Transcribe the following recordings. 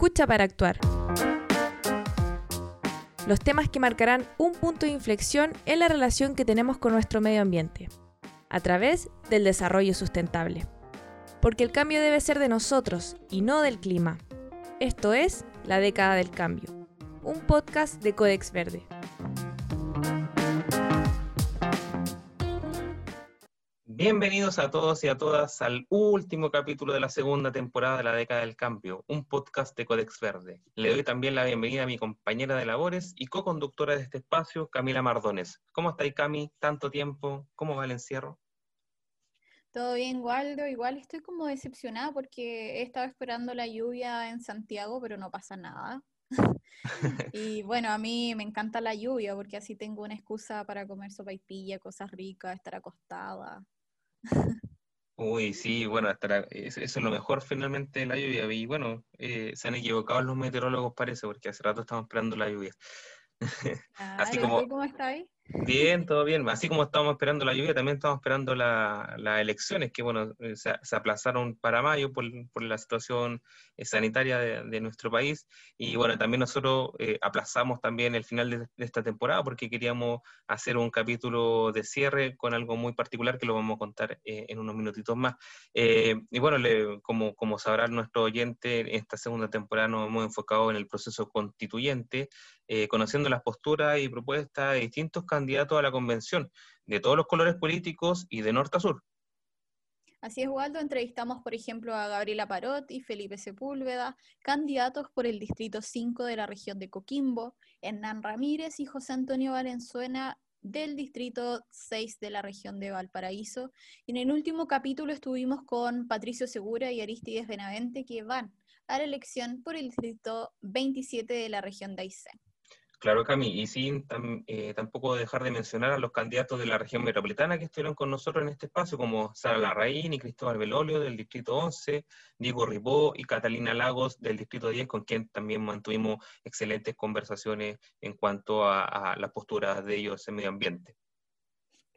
Escucha para actuar. Los temas que marcarán un punto de inflexión en la relación que tenemos con nuestro medio ambiente, a través del desarrollo sustentable. Porque el cambio debe ser de nosotros y no del clima. Esto es La década del cambio, un podcast de Codex Verde. Bienvenidos a todos y a todas al último capítulo de la segunda temporada de la década del cambio, un podcast de Codex Verde. Le doy también la bienvenida a mi compañera de labores y co-conductora de este espacio, Camila Mardones. ¿Cómo estáis, Cami? ¿Tanto tiempo? ¿Cómo va el encierro? Todo bien, Waldo. Igual estoy como decepcionada porque he estado esperando la lluvia en Santiago, pero no pasa nada. y bueno, a mí me encanta la lluvia porque así tengo una excusa para comer sopa y pilla, cosas ricas, estar acostada. Uy, sí, bueno, hasta eso, es lo mejor finalmente de la lluvia. Y bueno, eh, se han equivocado los meteorólogos, parece, porque hace rato estamos esperando la lluvia. Así como, ¿Cómo está ahí? Bien, todo bien. Así como estamos esperando la lluvia, también estamos esperando las elecciones, que bueno, eh, se, aplazaron para mayo por, la situación eh, sanitaria de, nuestro país. Y bueno, también nosotros eh, aplazamos también el final de, esta temporada porque queríamos hacer un capítulo de cierre con algo muy particular que lo vamos a contar en unos minutitos más. y bueno, como, como sabrá nuestro oyente, en esta segunda temporada nos hemos enfocado en el proceso constituyente, conociendo las posturas y propuestas de distintos candidatos candidato a la convención, de todos los colores políticos y de norte a sur. Así es, Waldo. Entrevistamos, por ejemplo, a Gabriela Parot y Felipe Sepúlveda, candidatos por el Distrito 5 de la región de Coquimbo, Hernán Ramírez y José Antonio Valenzuela del Distrito 6 de la región de Valparaíso. Y en el último capítulo estuvimos con Patricio Segura y Aristides Benavente, que van a la elección por el Distrito 27 de la región de Aysén. Claro, Cami, y sin eh, tampoco dejar de mencionar a los candidatos de la región metropolitana que estuvieron con nosotros en este espacio, como Sara Larraín y Cristóbal Belolio del Distrito 11, Diego Ribó y Catalina Lagos del Distrito 10, con quien también mantuvimos excelentes conversaciones en cuanto a, a las posturas de ellos en medio ambiente.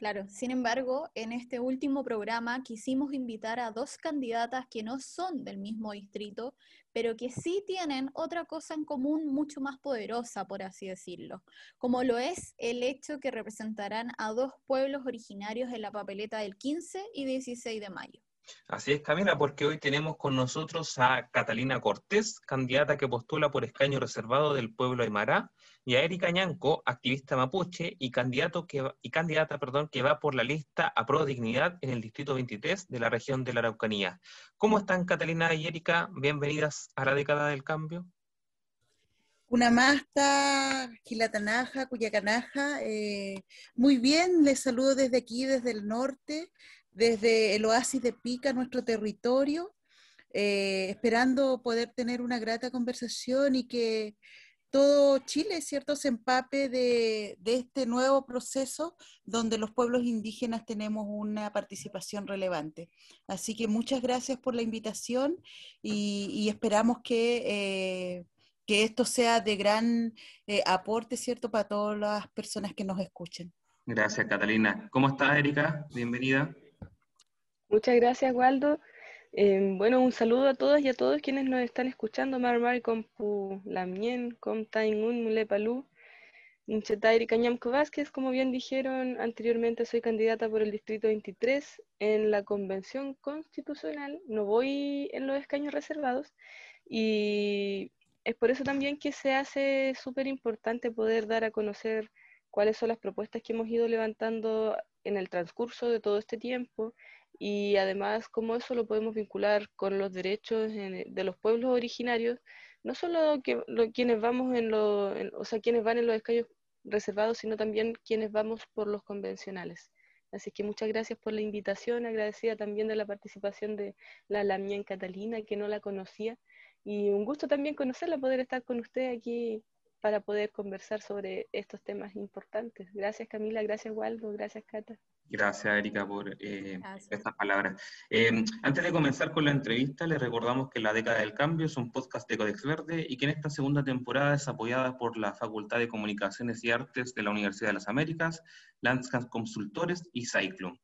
Claro, sin embargo, en este último programa quisimos invitar a dos candidatas que no son del mismo distrito, pero que sí tienen otra cosa en común mucho más poderosa, por así decirlo, como lo es el hecho que representarán a dos pueblos originarios en la papeleta del 15 y 16 de mayo. Así es, Camila, porque hoy tenemos con nosotros a Catalina Cortés, candidata que postula por escaño reservado del pueblo Aymara, y a Erika Ñanco, activista mapuche y, candidato y candidata perdón, que va por la lista a Pro Dignidad en el Distrito 23 de la región de la Araucanía. ¿Cómo están Catalina y Erika? Bienvenidas a la década del cambio. Una masta, Gilatanaja, Cuyacanaja. Eh, muy bien, les saludo desde aquí, desde el norte desde el oasis de Pica, nuestro territorio, eh, esperando poder tener una grata conversación y que todo Chile, ¿cierto?, se empape de, este nuevo proceso donde los pueblos indígenas tenemos una participación relevante. Así que muchas gracias por la invitación y, esperamos que, eh, que, esto sea de gran eh, aporte, ¿cierto?, para todas las personas que nos escuchen. Gracias, Catalina. ¿Cómo estás, Erika? Bienvenida. Muchas gracias, Waldo. Em, bueno, un saludo a todos y a todos quienes nos están escuchando. Marmar Compu Lamien, Comtain Mulepalú, Nchetairi Cañamco Vázquez, como bien dijeron anteriormente, soy candidata por el Distrito 23 en la Convención Constitucional. No voy en los escaños reservados y es por eso también que se hace súper importante poder dar a conocer cuáles son las propuestas que hemos ido levantando en el transcurso de todo este tiempo y además cómo eso lo podemos vincular con los derechos de los pueblos originarios, no solo que, quienes vamos en, lo, o sea, quienes van en los escaños reservados, sino también quienes vamos por los convencionales. Así que muchas gracias por la invitación, agradecida también de la participación de la Lamien Catalina, que no la conocía, y un gusto también conocerla, poder estar con usted aquí para poder conversar sobre estos temas importantes. Gracias Camila, gracias Waldo, gracias Cata. Gracias, Erika, por eh, estas palabras. Eh, antes de comenzar con la entrevista, les recordamos que La Década del Cambio es un podcast de Codex Verde y que en esta segunda temporada es apoyada por la Facultad de Comunicaciones y Artes de la Universidad de las Américas, Landscape Consultores y Cyclone.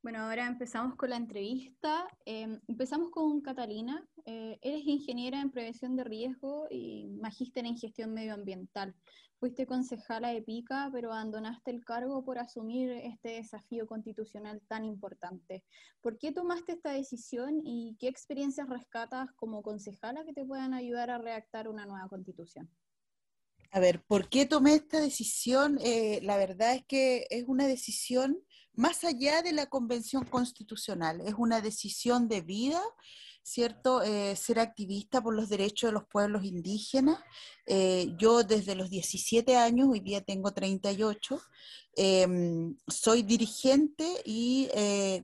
Bueno, ahora empezamos con la entrevista. Em, empezamos con Catalina. Eh, eres ingeniera en prevención de riesgo y magíster en gestión medioambiental. Fuiste concejala de Pica, pero abandonaste el cargo por asumir este desafío constitucional tan importante. ¿Por qué tomaste esta decisión y qué experiencias rescatas como concejala que te puedan ayudar a redactar una nueva constitución? A ver, ¿por qué tomé esta decisión? Eh, la verdad es que es una decisión más allá de la convención constitucional, es una decisión de vida, ¿cierto? Eh, ser activista por los derechos de los pueblos indígenas. Eh, yo desde los 17 años, hoy día tengo 38, em, soy dirigente y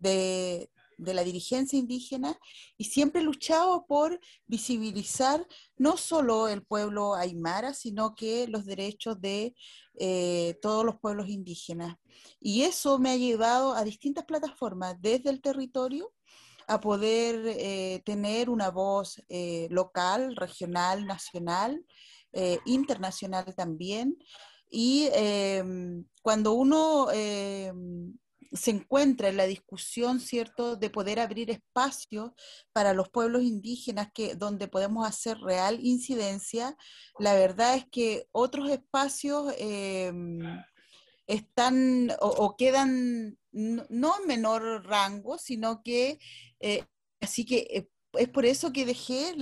de, de la dirigencia indígena y siempre he luchado por visibilizar no solo el pueblo aymara, sino que los derechos de eh, todos los pueblos indígenas. Y eso me ha llevado a distintas plataformas desde el territorio a poder eh, tener una voz eh, local, regional, nacional, internacional también. Y em, cuando uno em, se encuentra en la discusión, ¿cierto?, de poder abrir espacios para los pueblos indígenas que, donde podemos hacer real incidencia. La verdad es que otros espacios em, están o, quedan no, en menor rango, sino que, eh, así que eh, es por eso que dejé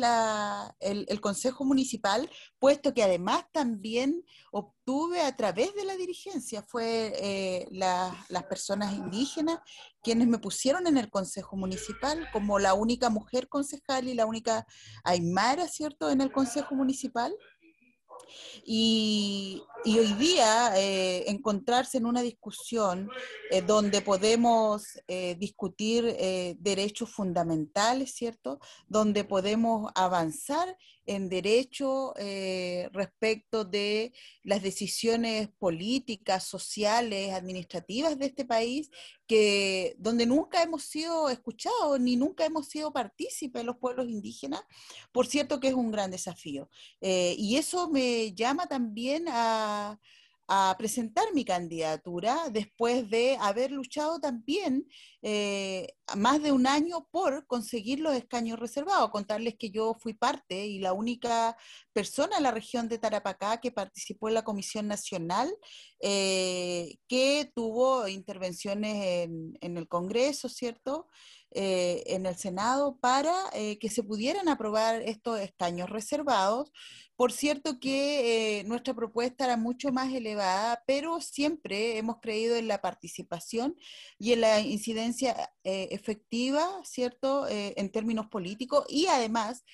el, Consejo Municipal, puesto que además también obtuve a través de la dirigencia, fue eh, las personas indígenas quienes me pusieron en el Consejo Municipal como la única mujer concejal y la única aymara, ¿cierto?, en el Consejo Municipal. Y, hoy día eh, encontrarse en una discusión eh, donde podemos eh, discutir derechos fundamentales, ¿cierto? Donde podemos avanzar en derecho respecto de las decisiones políticas, sociales, administrativas de este país, que donde nunca hemos sido escuchados ni nunca hemos sido partícipes los pueblos indígenas, por cierto que es un gran desafío. y eso me llama también a, presentar mi candidatura después de haber luchado también eh, más de un año por conseguir los escaños reservados. Contarles que yo fui parte y la única persona en la región de Tarapacá que participó en la Comisión Nacional eh, que tuvo intervenciones en, el Congreso, ¿cierto? Eh, en el Senado para eh, que se pudieran aprobar estos escaños reservados. Por cierto que eh, nuestra propuesta era mucho más elevada, pero siempre hemos creído en la participación y en la incidencia efectiva, ¿cierto?, en términos políticos y además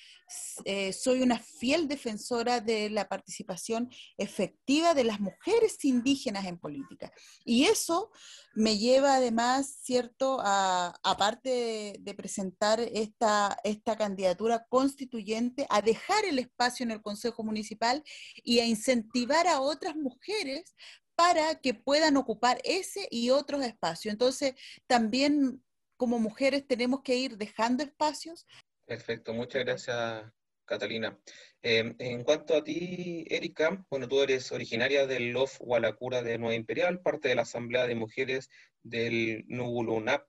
soy una fiel defensora de la participación efectiva de las mujeres indígenas en política. Y eso me lleva además, ¿cierto?, aparte de, presentar esta, esta candidatura constituyente, a dejar el espacio en el Consejo Municipal y a incentivar a otras mujeres para que puedan ocupar ese y otros espacios. Entonces, también como mujeres tenemos que ir dejando espacios. Perfecto, muchas gracias, Catalina. Em, en cuanto a ti, Erika, bueno, tú eres originaria del LOF Hualacura de Nueva Imperial, parte de la Asamblea de Mujeres del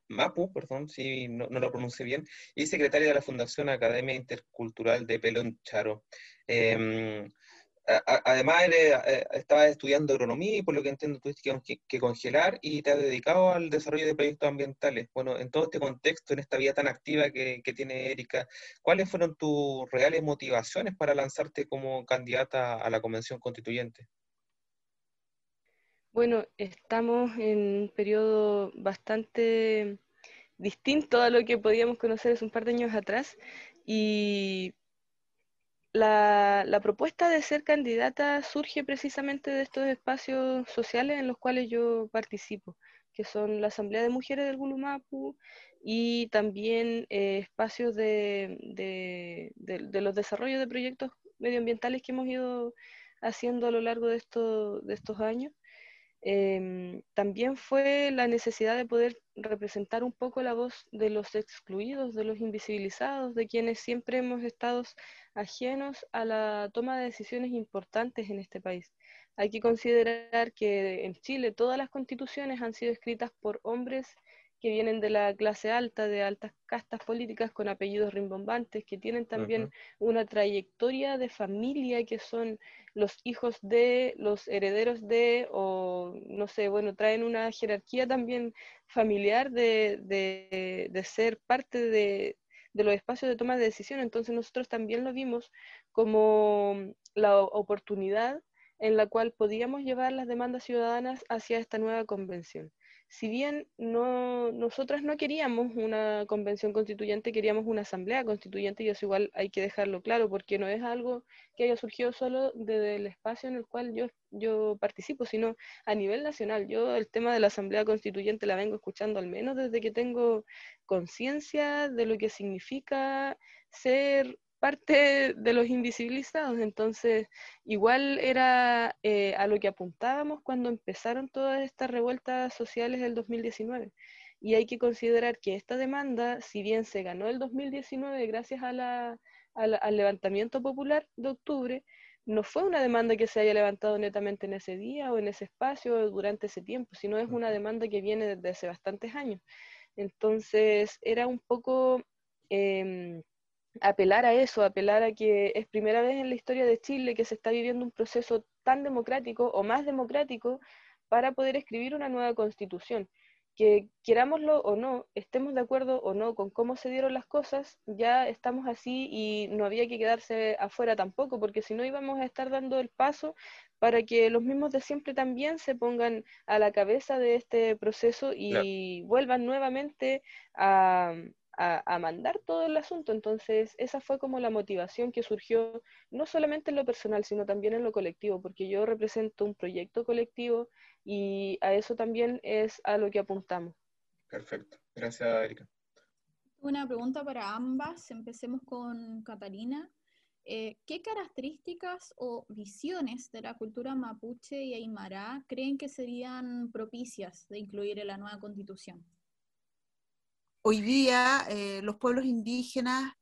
Mapu, perdón, si no, lo pronuncie bien, y secretaria de la Fundación Academia Intercultural de Pelón Charo. Em, además, eh, estabas estudiando agronomía y por lo que entiendo tuviste que, congelar y te has dedicado al desarrollo de proyectos ambientales. Bueno, en todo este contexto, en esta vida tan activa que, que tiene Erika, ¿cuáles fueron tus reales motivaciones para lanzarte como candidata a la Convención Constituyente? Bueno, estamos en un periodo bastante distinto a lo que podíamos conocer hace un par de años atrás y la, la, propuesta de ser candidata surge precisamente de estos espacios sociales en los cuales yo participo, que son la Asamblea de Mujeres del Gulumapu y también eh, espacios de, de, los desarrollos de proyectos medioambientales que hemos ido haciendo a lo largo de estos años. Em, también fue la necesidad de poder representar un poco la voz de los excluidos, de los invisibilizados, de quienes siempre hemos estado ajenos a la toma de decisiones importantes en este país. Hay que considerar que en Chile todas las constituciones han sido escritas por hombres que vienen de la clase alta, de altas castas políticas con apellidos rimbombantes, que tienen también una trayectoria de familia, que son los hijos de, los herederos de, o no sé, bueno, traen una jerarquía también familiar de, de, ser parte de, de los espacios de toma de decisión. Entonces nosotros también lo vimos como la oportunidad en la cual podíamos llevar las demandas ciudadanas hacia esta nueva convención si bien no, nosotras no queríamos una convención constituyente, queríamos una asamblea constituyente, y eso igual hay que dejarlo claro, porque no es algo que haya surgido solo desde el espacio en el cual yo, yo participo, sino a nivel nacional. Yo el tema de la asamblea constituyente la vengo escuchando al menos desde que tengo conciencia de lo que significa ser parte de los invisibilizados. Entonces, igual era eh, a lo que apuntábamos cuando empezaron todas estas revueltas sociales del 2019. Y hay que considerar que esta demanda, si bien se ganó el 2019 gracias a la, al levantamiento popular de octubre, no fue una demanda que se haya levantado netamente en ese día o en ese espacio durante ese tiempo, sino es una demanda que viene desde hace bastantes años. Entonces, era un poco... Em, apelar a eso, apelar a que es primera vez en la historia de Chile que se está viviendo un proceso tan democrático o más democrático para poder escribir una nueva constitución. Que querámoslo o no, estemos de acuerdo o no con cómo se dieron las cosas, ya estamos así y no había que quedarse afuera tampoco, porque si no íbamos a estar dando el paso para que los mismos de siempre también se pongan a la cabeza de este proceso y vuelvan nuevamente a, a, mandar todo el asunto. Entonces, esa fue como la motivación que surgió, no solamente en lo personal, sino también en lo colectivo, porque yo represento un proyecto colectivo y a eso también es a lo que apuntamos. Perfecto. Gracias, Erika. Una pregunta para ambas. Empecemos con Catalina. Eh, ¿Qué características o visiones de la cultura mapuche y aymara creen que serían propicias de incluir en la nueva constitución? Hoy día eh, los pueblos indígenas,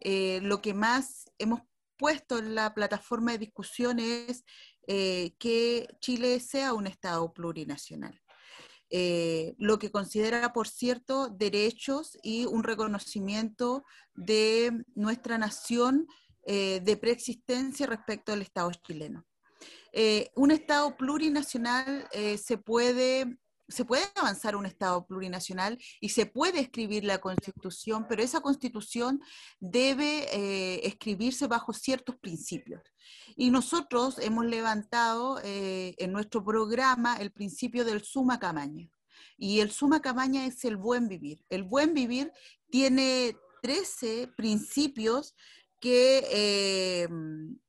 eh, lo que más hemos puesto en la plataforma de discusión es eh, que Chile sea un Estado plurinacional. lo que considera, por cierto, derechos y un reconocimiento de nuestra nación de preexistencia respecto al Estado chileno. un Estado plurinacional se puede se puede avanzar un Estado plurinacional y se puede escribir la Constitución, pero esa Constitución debe eh, escribirse bajo ciertos principios. Y nosotros hemos levantado eh, en nuestro programa el principio del suma camaña. Y el suma camaña es el buen vivir. El buen vivir tiene 13 principios que eh,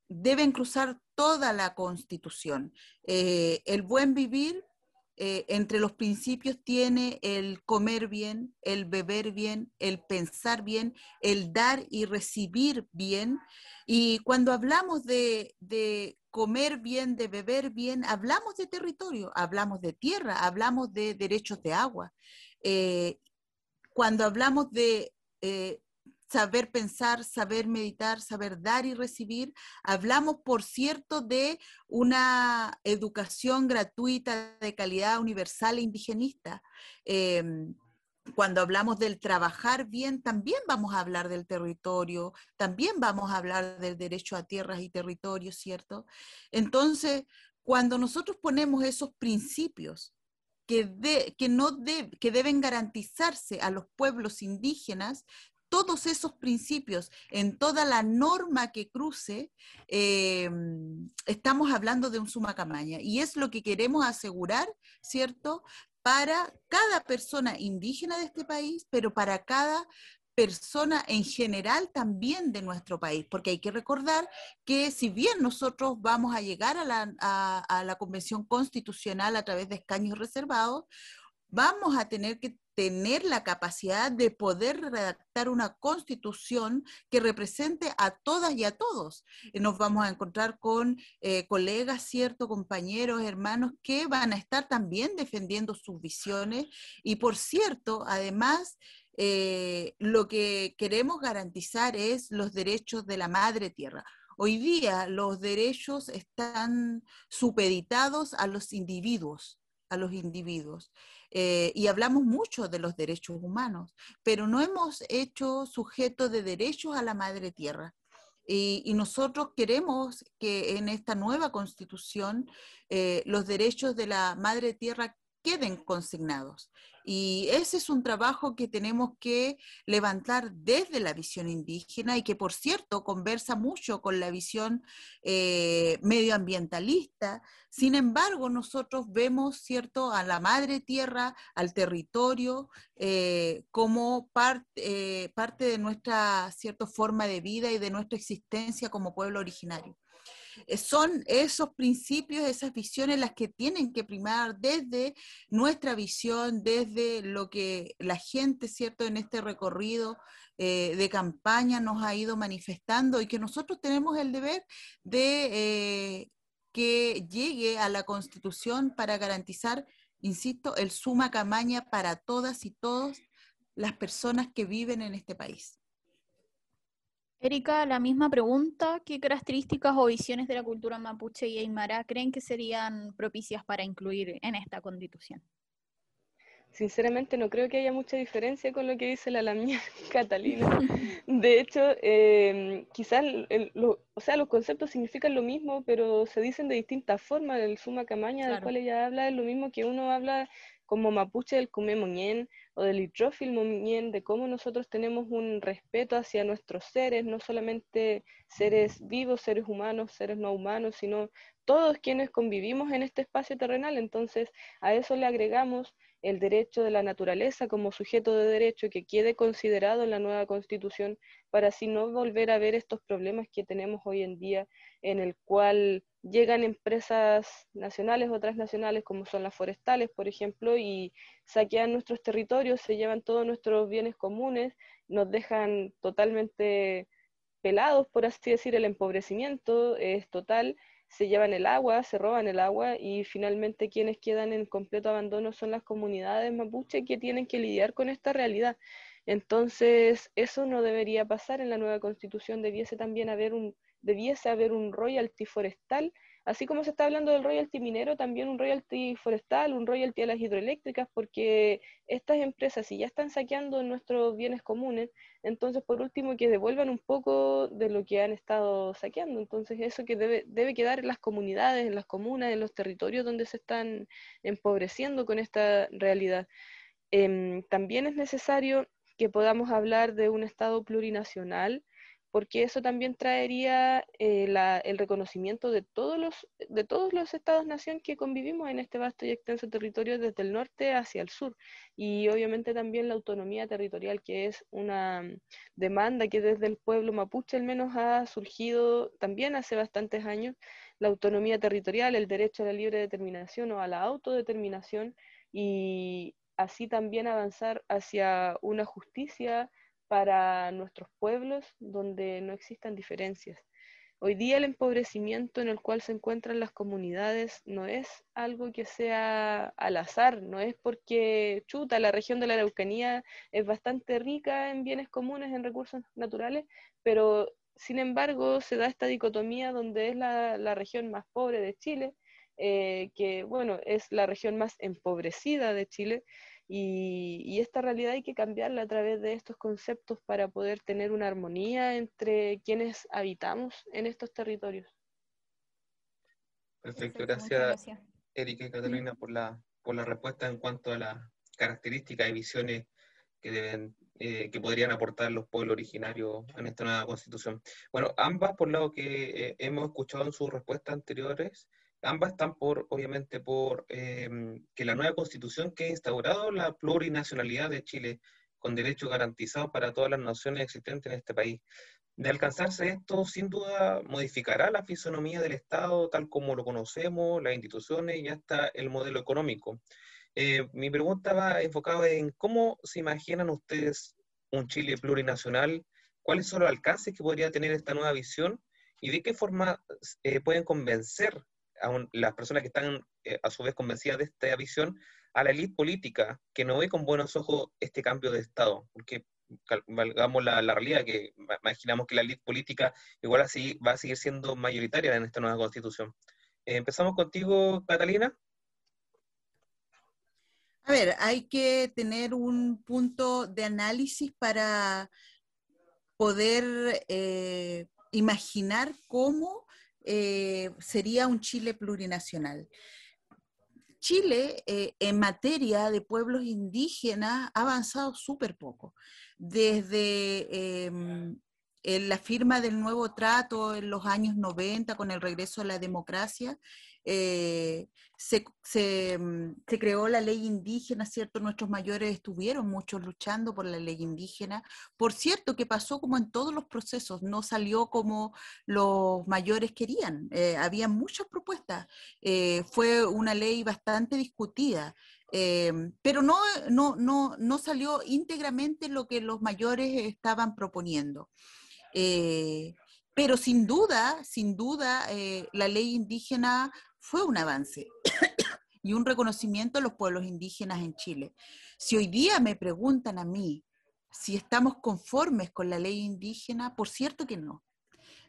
deben cruzar toda la Constitución. el buen vivir eh, entre los principios tiene el comer bien, el beber bien, el pensar bien, el dar y recibir bien. Y cuando hablamos de, comer bien, de beber bien, hablamos de territorio, hablamos de tierra, hablamos de derechos de agua. Eh, cuando hablamos de eh, saber pensar, saber meditar, saber dar y recibir. Hablamos, por cierto, de una educación gratuita de calidad universal e indigenista. Em, cuando hablamos del trabajar bien, también vamos a hablar del territorio, también vamos a hablar del derecho a tierras y territorios, ¿cierto? Entonces, cuando nosotros ponemos esos principios que, que, no que deben garantizarse a los pueblos indígenas, todos esos principios, en toda la norma que cruce, eh, estamos hablando de un suma camaña. Y es lo que queremos asegurar, ¿cierto? Para cada persona indígena de este país, pero para cada persona en general también de nuestro país, porque hay que recordar que si bien nosotros vamos a llegar a la, a la Convención Constitucional a través de escaños reservados, vamos a tener que tener la capacidad de poder redactar una constitución que represente a todas y a todos. Nos vamos a encontrar con eh, colegas, cierto, compañeros, hermanos que van a estar también defendiendo sus visiones y por cierto, además, eh, lo que queremos garantizar es los derechos de la madre tierra. Hoy día los derechos están supeditados a los individuos a los individuos. Eh, y hablamos mucho de los derechos humanos, pero no hemos hecho sujeto de derechos a la madre tierra. Y, nosotros queremos que en esta nueva constitución eh, los derechos de la madre tierra queden consignados. Y ese es un trabajo que tenemos que levantar desde la visión indígena y que, por cierto, conversa mucho con la visión eh, medioambientalista. Sin embargo, nosotros vemos, ¿cierto?, a la madre tierra, al territorio, eh, como eh, parte de nuestra, cierta forma de vida y de nuestra existencia como pueblo originario. Eh, son esos principios, esas visiones las que tienen que primar desde nuestra visión, desde lo que la gente, ¿cierto?, en este recorrido eh, de campaña nos ha ido manifestando y que nosotros tenemos el deber de eh, que llegue a la Constitución para garantizar, insisto, el suma camaña para todas y todos las personas que viven en este país. Erika, la misma pregunta, ¿qué características o visiones de la cultura mapuche y aymara creen que serían propicias para incluir en esta constitución? Sinceramente no creo que haya mucha diferencia con lo que dice la Lamia Catalina. De hecho, em, quizás o sea, los conceptos significan lo mismo, pero se dicen de distintas formas. El suma camaña del cual ella habla es lo mismo que uno habla como mapuche del Kume Moñén o del Moñén, de cómo nosotros tenemos un respeto hacia nuestros seres, no solamente seres vivos, seres humanos, seres no humanos, sino todos quienes convivimos en este espacio terrenal. Entonces, a eso le agregamos el derecho de la naturaleza como sujeto de derecho que quede considerado en la nueva constitución para así no volver a ver estos problemas que tenemos hoy en día en el cual llegan empresas nacionales o transnacionales como son las forestales, por ejemplo, y saquean nuestros territorios, se llevan todos nuestros bienes comunes, nos dejan totalmente pelados, por así decir, el empobrecimiento es total, se llevan el agua, se roban el agua y finalmente quienes quedan en completo abandono son las comunidades mapuche que tienen que lidiar con esta realidad. Entonces, eso no debería pasar en la nueva constitución, debiese también haber un debiese haber un royalty forestal, así como se está hablando del royalty minero, también un royalty forestal, un royalty a las hidroeléctricas, porque estas empresas, si ya están saqueando nuestros bienes comunes, entonces por último que devuelvan un poco de lo que han estado saqueando. Entonces eso que debe, debe quedar en las comunidades, en las comunas, en los territorios donde se están empobreciendo con esta realidad. Em, también es necesario que podamos hablar de un Estado plurinacional, porque eso también traería eh, el reconocimiento de todos los, de todos los estados-nación que convivimos en este vasto y extenso territorio desde el norte hacia el sur. Y obviamente también la autonomía territorial, que es una demanda que desde el pueblo mapuche al menos ha surgido también hace bastantes años, la autonomía territorial, el derecho a la libre determinación o a la autodeterminación y así también avanzar hacia una justicia para nuestros pueblos donde no existan diferencias. Hoy día el empobrecimiento en el cual se encuentran las comunidades no es algo que sea al azar, no es porque, chuta, la región de la Araucanía es bastante rica en bienes comunes, en recursos naturales, pero sin embargo se da esta dicotomía donde es la, región más pobre de Chile, eh, que bueno, es la región más empobrecida de Chile, y, esta realidad hay que cambiarla a través de estos conceptos para poder tener una armonía entre quienes habitamos en estos territorios. Perfecto, gracias, Erika y Catalina por la, por la respuesta en cuanto a las características y visiones que deben eh, que podrían aportar los pueblos originarios en esta nueva constitución. Bueno, ambas, por lado que eh, hemos escuchado en sus respuestas anteriores, ambas están por, obviamente, por em, que la nueva constitución que ha instaurado la plurinacionalidad de Chile, con derechos garantizados para todas las naciones existentes en este país. De alcanzarse esto, sin duda modificará la fisonomía del Estado tal como lo conocemos, las instituciones y hasta el modelo económico. Eh, mi pregunta va enfocada en cómo se imaginan ustedes un Chile plurinacional, cuáles son los alcances que podría tener esta nueva visión y de qué forma eh, pueden convencer las personas que están eh, a su vez convencidas de esta visión, a la élite política que no ve con buenos ojos este cambio de Estado, porque valgamos la, realidad, que imaginamos que la élite política igual así va a seguir siendo mayoritaria en esta nueva constitución. Eh, empezamos contigo, Catalina. A ver, hay que tener un punto de análisis para poder eh, imaginar cómo eh, sería un Chile plurinacional. Chile, eh, en materia de pueblos indígenas, ha avanzado súper poco. Desde em, la firma del nuevo trato en los años 90 con el regreso a la democracia, eh, mm, se, creó la ley indígena, ¿cierto? Nuestros mayores estuvieron muchos luchando por la ley indígena. Por cierto, que pasó como en todos los procesos, no salió como los mayores querían. Eh, había muchas propuestas. Eh, fue una ley bastante discutida. pero no, no, no, no salió íntegramente lo que los mayores estaban proponiendo. pero sin duda, sin duda, la ley indígena fue un avance y un reconocimiento a los pueblos indígenas en Chile. Si hoy día me preguntan a mí si estamos conformes con la ley indígena, por cierto que no.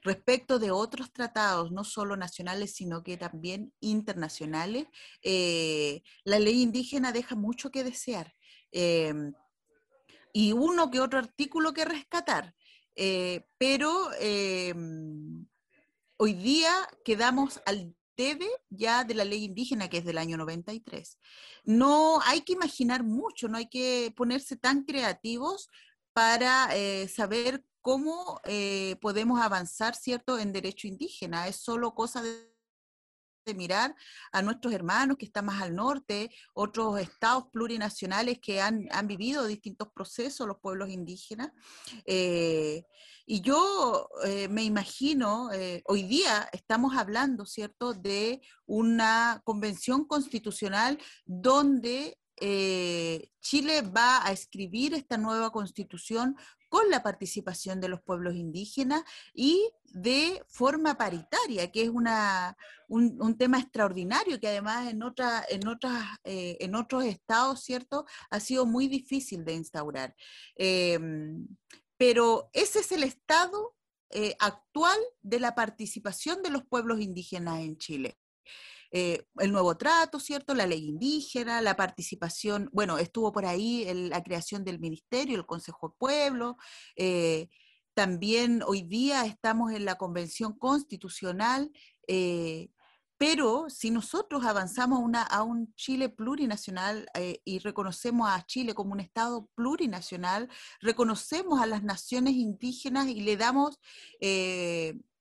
Respecto de otros tratados, no solo nacionales, sino que también internacionales, eh, la ley indígena deja mucho que desear. Em, y uno que otro artículo que rescatar. Eh, pero em, hoy día quedamos al debe ya de la ley indígena, que es del año 93. No hay que imaginar mucho, no hay que ponerse tan creativos para eh, saber cómo eh, podemos avanzar, ¿cierto?, en derecho indígena. Es solo cosa de de mirar a nuestros hermanos que están más al norte, otros estados plurinacionales que han, vivido distintos procesos, los pueblos indígenas. Eh, y yo eh, me imagino, eh, hoy día estamos hablando, ¿cierto?, de una convención constitucional donde Chile va a escribir esta nueva constitución con la participación de los pueblos indígenas y de forma paritaria, que es un, tema extraordinario que además en, en, otras, eh, en otros estados, ¿cierto?, ha sido muy difícil de instaurar. Em, pero ese es el estado eh, actual de la participación de los pueblos indígenas en Chile. Eh, el nuevo trato, ¿cierto? La ley indígena, la participación, bueno, estuvo por ahí la creación del ministerio, el Consejo Pueblo. Eh, también hoy día estamos en la Convención Constitucional, eh, pero si nosotros avanzamos a un Chile plurinacional y reconocemos a Chile como un Estado plurinacional, reconocemos a las naciones indígenas y le damos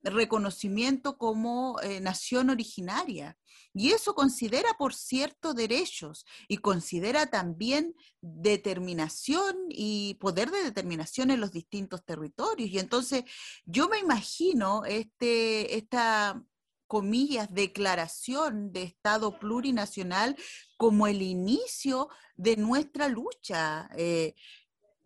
reconocimiento como nación originaria. Y eso considera, por cierto, derechos y considera también determinación y poder de determinación en los distintos territorios. Y entonces yo me imagino este, esta comillas, declaración de Estado plurinacional como el inicio de nuestra lucha. Eh,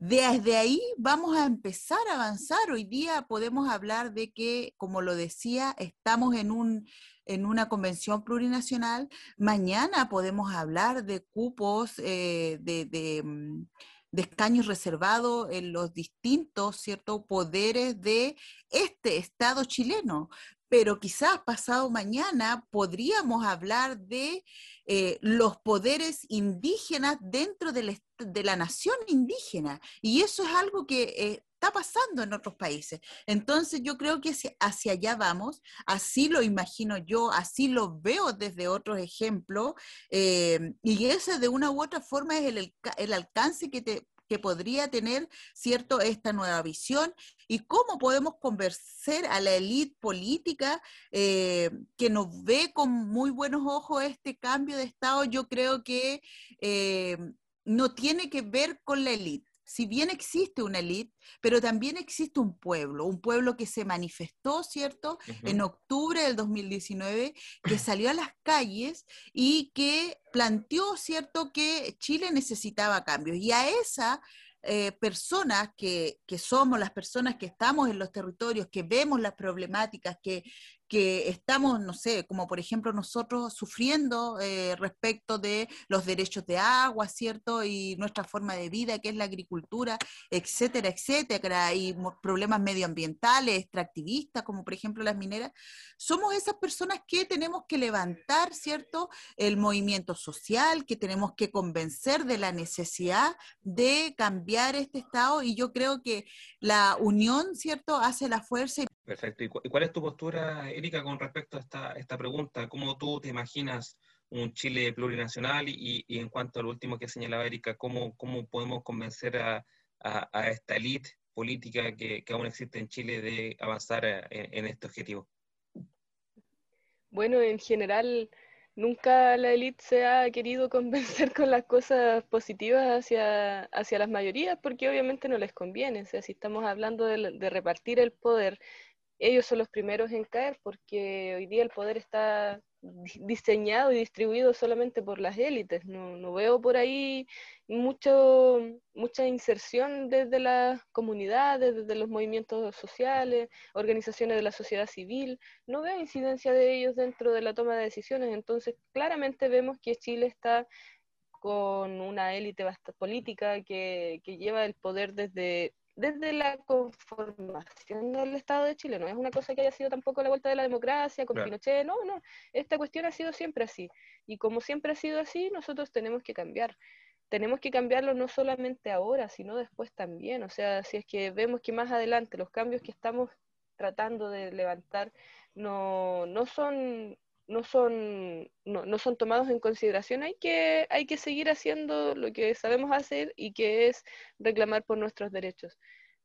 desde ahí vamos a empezar a avanzar. Hoy día podemos hablar de que, como lo decía, estamos en un en una convención plurinacional. Mañana podemos hablar de cupos eh, de, mm, de, escaños reservados en los distintos ciertos poderes de este Estado chileno. Pero quizás pasado mañana podríamos hablar de eh, los poderes indígenas dentro de la, nación indígena. Y eso es algo que eh, está pasando en otros países. Entonces yo creo que hacia allá vamos, así lo imagino yo, así lo veo desde otros ejemplos, eh, y ese de una u otra forma es el, alcance que te, que podría tener, ¿cierto?, esta nueva visión y cómo podemos convencer a la élite política eh, que nos ve con muy buenos ojos este cambio de Estado. Yo creo que eh, no tiene que ver con la élite si bien existe una élite, pero también existe un pueblo, un pueblo que se manifestó, ¿cierto?, en octubre del 2019, que salió a las calles y que planteó, ¿cierto?, que Chile necesitaba cambios. Y a esa eh, personas que, somos las personas que estamos en los territorios, que vemos las problemáticas, que, que estamos, no sé, como por ejemplo nosotros sufriendo eh, respecto de los derechos de agua, ¿cierto? Y nuestra forma de vida, que es la agricultura, etcétera, etcétera, y problemas medioambientales, extractivistas, como por ejemplo las mineras, somos esas personas que tenemos que levantar, ¿cierto? El movimiento social, que tenemos que convencer de la necesidad de cambiar este estado, y yo creo que la unión, ¿cierto?, hace la fuerza. Perfecto. ¿Y cuál es tu postura, Erika, con respecto a esta, esta pregunta? ¿Cómo tú te imaginas un Chile plurinacional? Y, en cuanto al último que señalaba Erika, ¿cómo, cómo podemos convencer a, a, esta élite política que, que, aún existe en Chile de avanzar en, en este objetivo? Bueno, en general, nunca la élite se ha querido convencer con las cosas positivas hacia, hacia las mayorías porque obviamente no les conviene. Si estamos hablando de repartir el poder ellos son los primeros en caer porque hoy día el poder está diseñado y distribuido solamente por las élites. No, veo por ahí mucho, mucha inserción desde las comunidades, desde los movimientos sociales, organizaciones de la sociedad civil. No veo incidencia de ellos dentro de la toma de decisiones. Entonces, claramente vemos que Chile está con una élite política que, que lleva el poder desde desde la conformación del Estado de Chile. No es una cosa que haya sido tampoco la vuelta de la democracia con Pinochet, no, no. Esta cuestión ha sido siempre así. Y como siempre ha sido así, nosotros tenemos que cambiar. Tenemos que cambiarlo no solamente ahora, sino después también. O sea, si es que vemos que más adelante los cambios que estamos tratando de levantar no, no son no son, no, no, son tomados en consideración, hay que, hay que seguir haciendo lo que sabemos hacer y que es reclamar por nuestros derechos.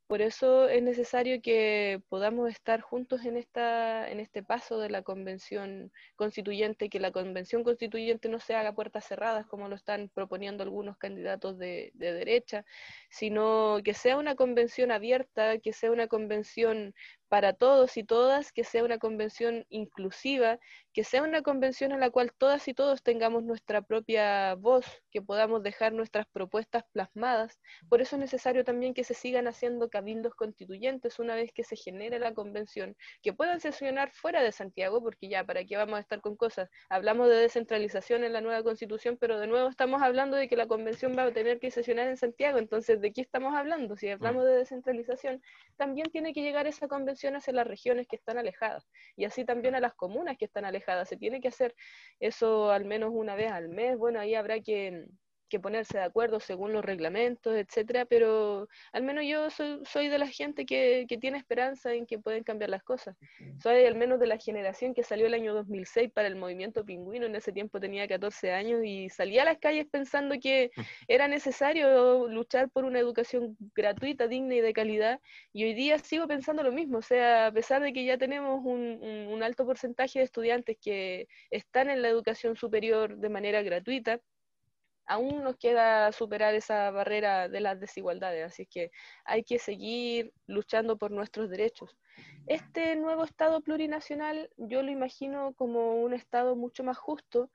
Por eso es necesario que podamos estar juntos en, esta, en este paso de la convención constituyente, que la convención constituyente no se haga puertas cerradas como lo están proponiendo algunos candidatos de, de derecha, sino que sea una convención abierta, que sea una convención para todos y todas, que sea una convención inclusiva, que sea una convención en la cual todas y todos tengamos nuestra propia voz, que podamos dejar nuestras propuestas plasmadas. Por eso es necesario también que se sigan haciendo cabildos constituyentes una vez que se genere la convención, que puedan sesionar fuera de Santiago, porque ya, ¿para qué vamos a estar con cosas? Hablamos de descentralización en la nueva constitución, pero de nuevo estamos hablando de que la convención va a tener que sesionar en Santiago, entonces, ¿de qué estamos hablando? Si hablamos mm. de descentralización, también tiene que llegar esa convención hacia las regiones que están alejadas y así también a las comunas que están alejadas. Se tiene que hacer eso al menos una vez al mes. Bueno, ahí habrá que, que ponerse de acuerdo según los reglamentos, etcétera, pero al menos yo soy, soy de la gente que, que, tiene esperanza en que pueden cambiar las cosas. Soy al menos de la generación que salió el año 2006 para el movimiento pingüino, en ese tiempo tenía 14 años y salía a las calles pensando que era necesario luchar por una educación gratuita, digna y de calidad, y hoy día sigo pensando lo mismo, o sea, a pesar de que ya tenemos un, un, un alto porcentaje de estudiantes que están en la educación superior de manera gratuita, aún nos queda superar esa barrera de las desigualdades, así que hay que seguir luchando por nuestros derechos. Este nuevo Estado plurinacional yo lo imagino como un Estado mucho más justo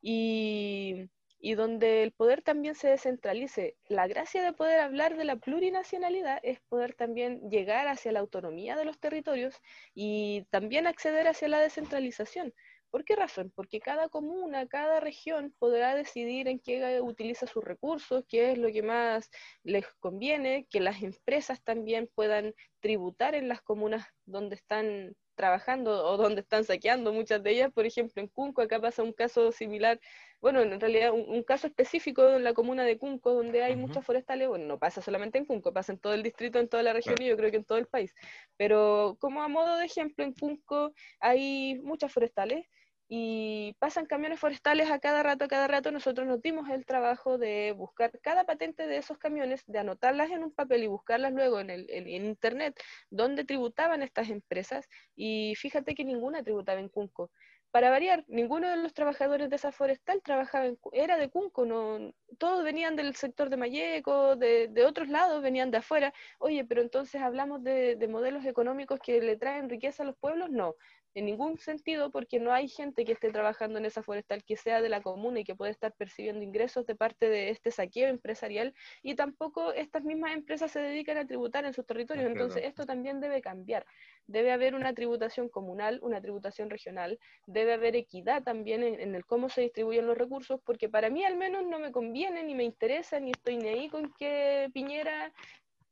y, donde el poder también se descentralice. La gracia de poder hablar de la plurinacionalidad es poder también llegar hacia la autonomía de los territorios y también acceder hacia la descentralización. ¿Por qué razón? Porque cada comuna, cada región podrá decidir en qué utiliza sus recursos, qué es lo que más les conviene, que las empresas también puedan tributar en las comunas donde están trabajando o donde están saqueando muchas de ellas. Por ejemplo, en Cunco, acá pasa un caso similar, bueno, en realidad un, caso específico en la comuna de Cunco, donde hay muchas forestales, bueno, no pasa solamente en Cunco, pasa en todo el distrito, en toda la región y yo creo que en todo el país. Pero como a modo de ejemplo, en Cunco hay muchas forestales y pasan camiones forestales a cada rato, a cada rato. Nosotros nos dimos el trabajo de buscar cada patente de esos camiones, de anotarlas en un papel y buscarlas luego en, el, en internet, donde tributaban estas empresas. Y fíjate que ninguna tributaba en Cunco. Para variar, ninguno de los trabajadores de esa forestal trabajaba en, era de Cunco, no, todos venían del sector de Mayeco, de, de, otros lados, venían de afuera. Oye, pero entonces hablamos de, de modelos económicos que le traen riqueza a los pueblos, no en ningún sentido porque no hay gente que esté trabajando en esa forestal que sea de la comuna y que puede estar percibiendo ingresos de parte de este saqueo empresarial y tampoco estas mismas empresas se dedican a tributar en sus territorios. Entonces esto también debe cambiar. debe haber una tributación comunal, una tributación regional, debe haber equidad también en, el cómo se distribuyen los recursos, porque para mí al menos no me conviene, ni me interesa, ni estoy ni ahí con que Piñera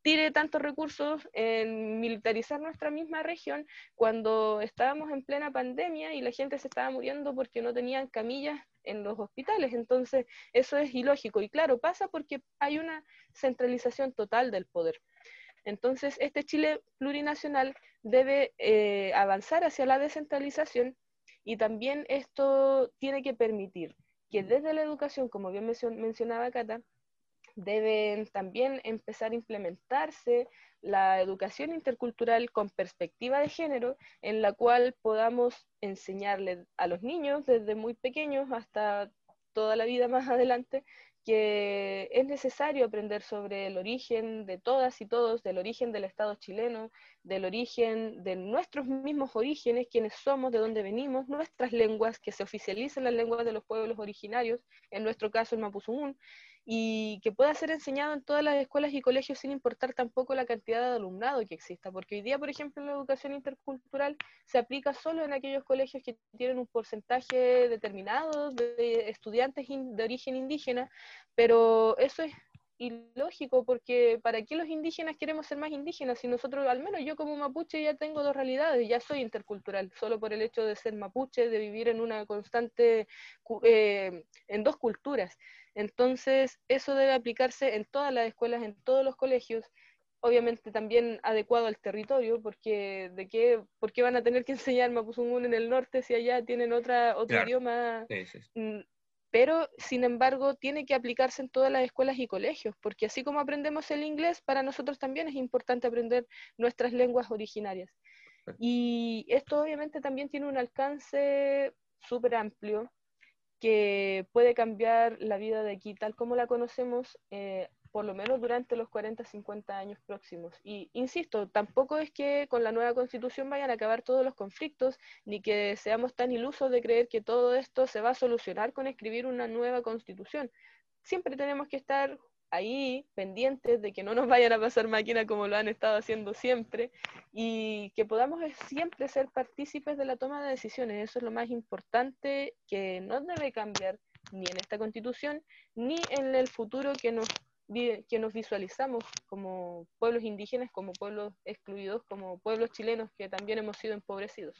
tire tantos recursos en militarizar nuestra misma región cuando estábamos en plena pandemia y la gente se estaba muriendo porque no tenían camillas en los hospitales. Entonces, eso es ilógico. Y claro, pasa porque hay una centralización total del poder. Entonces, este Chile plurinacional debe eh, avanzar hacia la descentralización y también esto tiene que permitir que desde la educación, como bien mencionaba Cata, deben también empezar a implementarse la educación intercultural con perspectiva de género, en la cual podamos enseñarle a los niños desde muy pequeños hasta toda la vida más adelante que es necesario aprender sobre el origen de todas y todos, del origen del Estado chileno, del origen de nuestros mismos orígenes, quienes somos, de dónde venimos, nuestras lenguas, que se oficialicen las lenguas de los pueblos originarios, en nuestro caso el Mapuzungún, y que pueda ser enseñado en todas las escuelas y colegios sin importar tampoco la cantidad de alumnado que exista, porque hoy día, por ejemplo, la educación intercultural se aplica solo en aquellos colegios que tienen un porcentaje determinado de estudiantes de origen indígena, pero eso es ilógico porque ¿para qué los indígenas queremos ser más indígenas si nosotros, al menos yo como mapuche ya tengo dos realidades, ya soy intercultural, solo por el hecho de ser mapuche, de vivir en una constante, eh, en dos culturas. Entonces, eso debe aplicarse en todas las escuelas, en todos los colegios, obviamente también adecuado al territorio, porque de qué, ¿por qué van a tener que enseñar Mapuzungún en el norte si allá tienen otra, otro idioma? Mm, pero, sin embargo, tiene que aplicarse en todas las escuelas y colegios, porque así como aprendemos el inglés, para nosotros también es importante aprender nuestras lenguas originarias. Y esto obviamente también tiene un alcance súper amplio, que puede cambiar la vida de aquí tal como la conocemos, eh, por lo menos durante los 40, 50 años próximos. Y insisto, tampoco es que con la nueva constitución vayan a acabar todos los conflictos, ni que seamos tan ilusos de creer que todo esto se va a solucionar con escribir una nueva constitución. Siempre tenemos que estar ahí pendientes de que no nos vayan a pasar máquina como lo han estado haciendo siempre y que podamos siempre ser partícipes de la toma de decisiones. Eso es lo más importante que no debe cambiar ni en esta constitución ni en el futuro que nos, que nos visualizamos como pueblos indígenas, como pueblos excluidos, como pueblos chilenos que también hemos sido empobrecidos.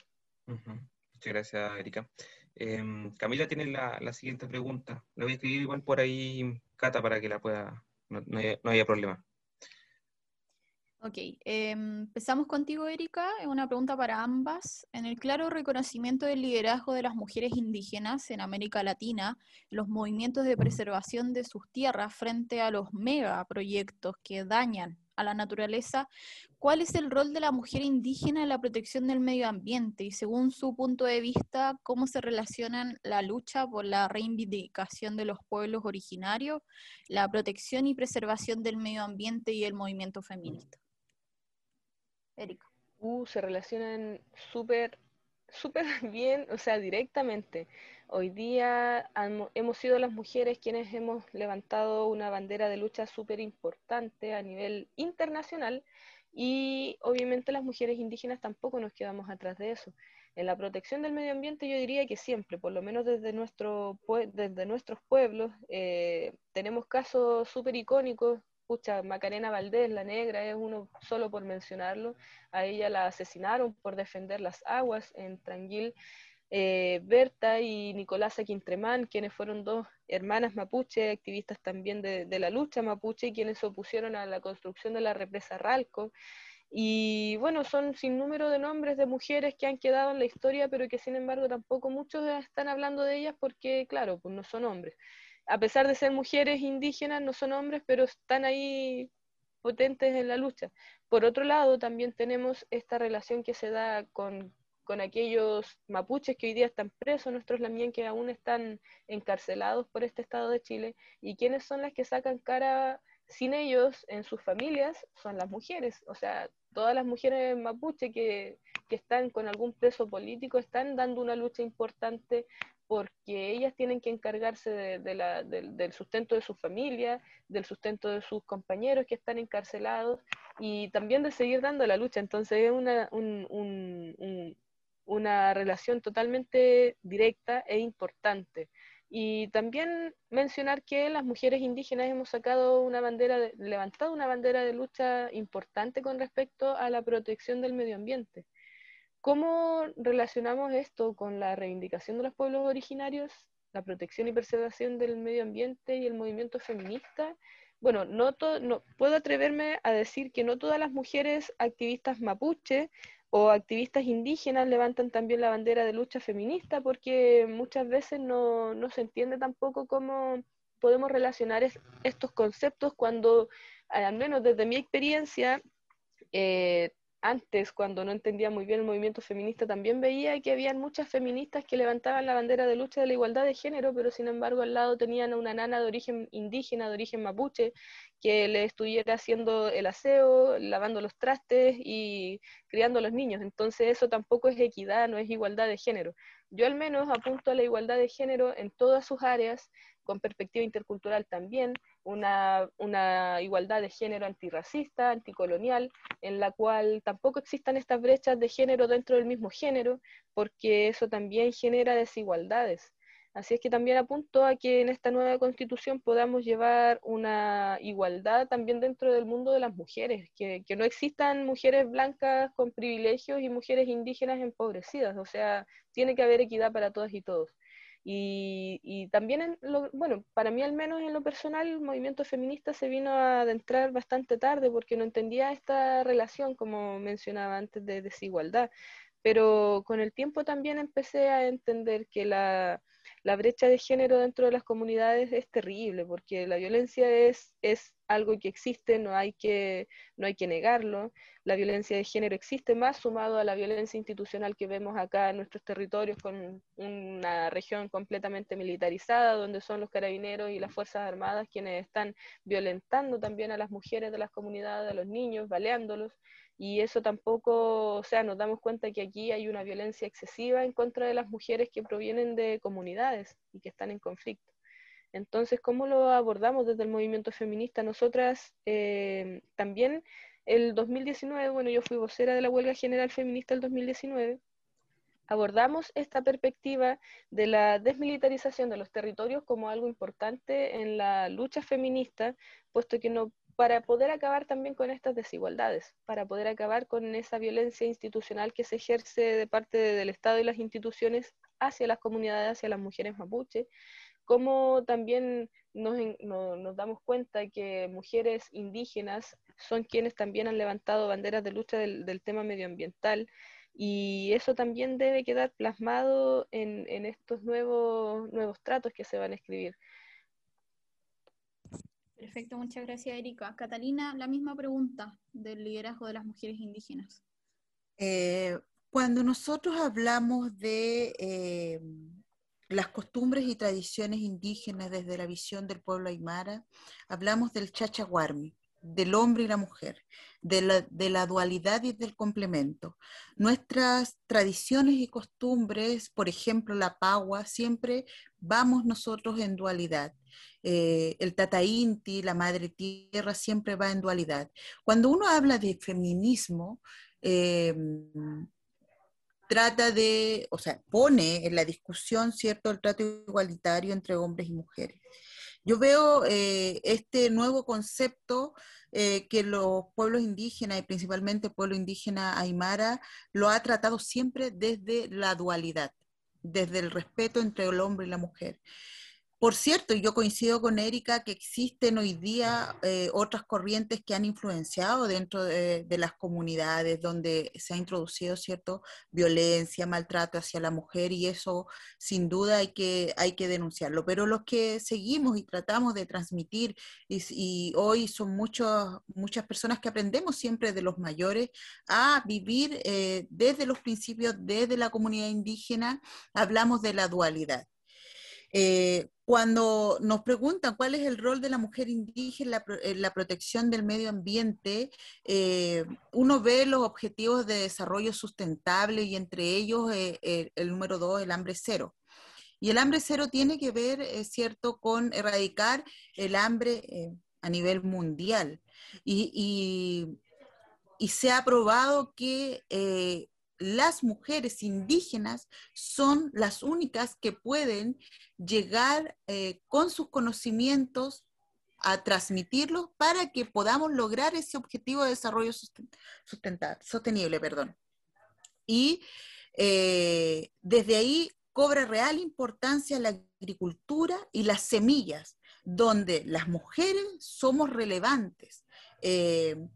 Muchas gracias, Erika. Em, Camila tiene la, la, siguiente pregunta. La voy a escribir igual por ahí, Cata, para que la pueda, no, haya, problema. Ok, em, empezamos contigo, Erika. Una pregunta para ambas. En el claro reconocimiento del liderazgo de las mujeres indígenas en América Latina, los movimientos de preservación de sus tierras frente a los megaproyectos que dañan a la naturaleza, ¿cuál es el rol de la mujer indígena en la protección del medio ambiente? Y según su punto de vista, ¿cómo se relacionan la lucha por la reivindicación de los pueblos originarios, la protección y preservación del medio ambiente y el movimiento feminista? Erika. Uh, se relacionan súper, súper bien, o sea, directamente. Hoy día hemos sido las mujeres quienes hemos levantado una bandera de lucha súper importante a nivel internacional y obviamente las mujeres indígenas tampoco nos quedamos atrás de eso. En la protección del medio ambiente yo diría que siempre, por lo menos desde, nuestro, desde nuestros pueblos, eh, tenemos casos súper icónicos. Pucha, Macarena Valdés, la negra, es uno solo por mencionarlo. A ella la asesinaron por defender las aguas en Tranguil. Eh, Berta y Nicolasa Quintremán, quienes fueron dos hermanas mapuche, activistas también de, la lucha mapuche, quienes se opusieron a la construcción de la represa Ralco. Y bueno, son sin número de nombres de mujeres que han quedado en la historia, pero que sin embargo tampoco muchos están hablando de ellas porque, claro, pues no son hombres. A pesar de ser mujeres indígenas, no son hombres, pero están ahí potentes en la lucha. Por otro lado, también tenemos esta relación que se da con con aquellos mapuches que hoy día están presos, nuestros lamien que aún están encarcelados por este Estado de Chile, y quiénes son las que sacan cara sin ellos en sus familias son las mujeres, o sea, todas las mujeres mapuche que, que están con algún peso político están dando una lucha importante porque ellas tienen que encargarse del, sustento de su familia, del sustento de sus compañeros que están encarcelados y también de seguir dando la lucha. Entonces es una, una relación totalmente directa e importante. Y también mencionar que las mujeres indígenas hemos sacado una bandera, levantado una bandera de lucha importante con respecto a la protección del medio ambiente. ¿Cómo relacionamos esto con la reivindicación de los pueblos originarios, la protección y preservación del medio ambiente y el movimiento feminista? Bueno, no, puedo atreverme a decir que no todas las mujeres activistas mapuche o activistas indígenas levantan también la bandera de lucha feminista porque muchas veces no, se entiende tampoco cómo podemos relacionar estos conceptos cuando, al menos desde mi experiencia, eh, antes, cuando no entendía muy bien el movimiento feminista, también veía que habían muchas feministas que levantaban la bandera de lucha de la igualdad de género, pero sin embargo al lado tenían a una nana de origen indígena, de origen mapuche, que le estuviera haciendo el aseo, lavando los trastes y criando a los niños. Entonces eso tampoco es equidad, no es igualdad de género. Yo al menos apunto a la igualdad de género en todas sus áreas, con perspectiva intercultural también, una, una, igualdad de género antirracista, anticolonial, en la cual tampoco existan estas brechas de género dentro del mismo género, porque eso también genera desigualdades. Así es que también apunto a que en esta nueva constitución podamos llevar una igualdad también dentro del mundo de las mujeres, que, no existan mujeres blancas con privilegios y mujeres indígenas empobrecidas, o sea, tiene que haber equidad para todas y todos. Y, también, en lo, bueno, para mí al menos en lo personal, el movimiento feminista se vino a adentrar bastante tarde porque no entendía esta relación, como mencionaba antes, de desigualdad. Pero con el tiempo también empecé a entender que la, la brecha de género dentro de las comunidades es terrible, porque la violencia es, es algo que existe, no hay que, no hay que negarlo. La violencia de género existe más sumado a la violencia institucional que vemos acá en nuestros territorios con una región completamente militarizada, donde son los carabineros y las Fuerzas Armadas quienes están violentando también a las mujeres de las comunidades, a los niños, baleándolos y eso tampoco, o sea, nos damos cuenta que aquí hay una violencia excesiva en contra de las mujeres que provienen de comunidades y que están en conflicto. Entonces, ¿cómo lo abordamos desde el movimiento feminista? Nosotras eh, también el 2019, bueno, yo fui vocera de la huelga general feminista el 2019, abordamos esta perspectiva de la desmilitarización de los territorios como algo importante en la lucha feminista, puesto que no para poder acabar también con estas desigualdades, para poder acabar con esa violencia institucional que se ejerce de parte del Estado y las instituciones hacia las comunidades, hacia las mujeres mapuche, como también nos, damos cuenta que mujeres indígenas son quienes también han levantado banderas de lucha del, tema medioambiental y eso también debe quedar plasmado en, en estos nuevos, nuevos tratos que se van a escribir. Perfecto, muchas gracias Erika. Catalina, la misma pregunta del liderazgo de las mujeres indígenas. Eh, cuando nosotros hablamos de eh, las costumbres y tradiciones indígenas desde la visión del pueblo aymara, hablamos del chachaguarmi, del hombre y la mujer, de la, dualidad y del complemento. Nuestras tradiciones y costumbres, por ejemplo, la pagua, siempre vamos nosotros en dualidad. Eh, el Tata Inti, la Madre Tierra, siempre va en dualidad. Cuando uno habla de feminismo, eh, trata de, o sea, pone en la discusión, ¿cierto?, el trato igualitario entre hombres y mujeres. Yo veo eh, este nuevo concepto que los pueblos indígenas y principalmente el pueblo indígena aymara lo ha tratado siempre desde la dualidad, desde el respeto entre el hombre y la mujer. Por cierto, yo coincido con Erika que existen hoy día eh, otras corrientes que han influenciado dentro de, las comunidades donde se ha introducido cierto violencia, maltrato hacia la mujer y eso sin duda hay que, hay que denunciarlo. Pero los que seguimos y tratamos de transmitir y, hoy son muchos, muchas personas que aprendemos siempre de los mayores a vivir eh, desde los principios, desde la comunidad indígena, hablamos de la dualidad. Eh, cuando nos preguntan cuál es el rol de la mujer indígena en la, protección del medio ambiente, eh, uno ve los objetivos de desarrollo sustentable y entre ellos eh, el número dos, el hambre cero. Y el hambre cero tiene que ver, es cierto, con erradicar el hambre eh, a nivel mundial. Y, se ha probado que las mujeres indígenas son las únicas que pueden llegar eh, con sus conocimientos a transmitirlos para que podamos lograr ese objetivo de desarrollo sostenible. Perdón. Y eh, desde ahí cobra real importancia la agricultura y las semillas, donde las mujeres somos relevantes. Eh,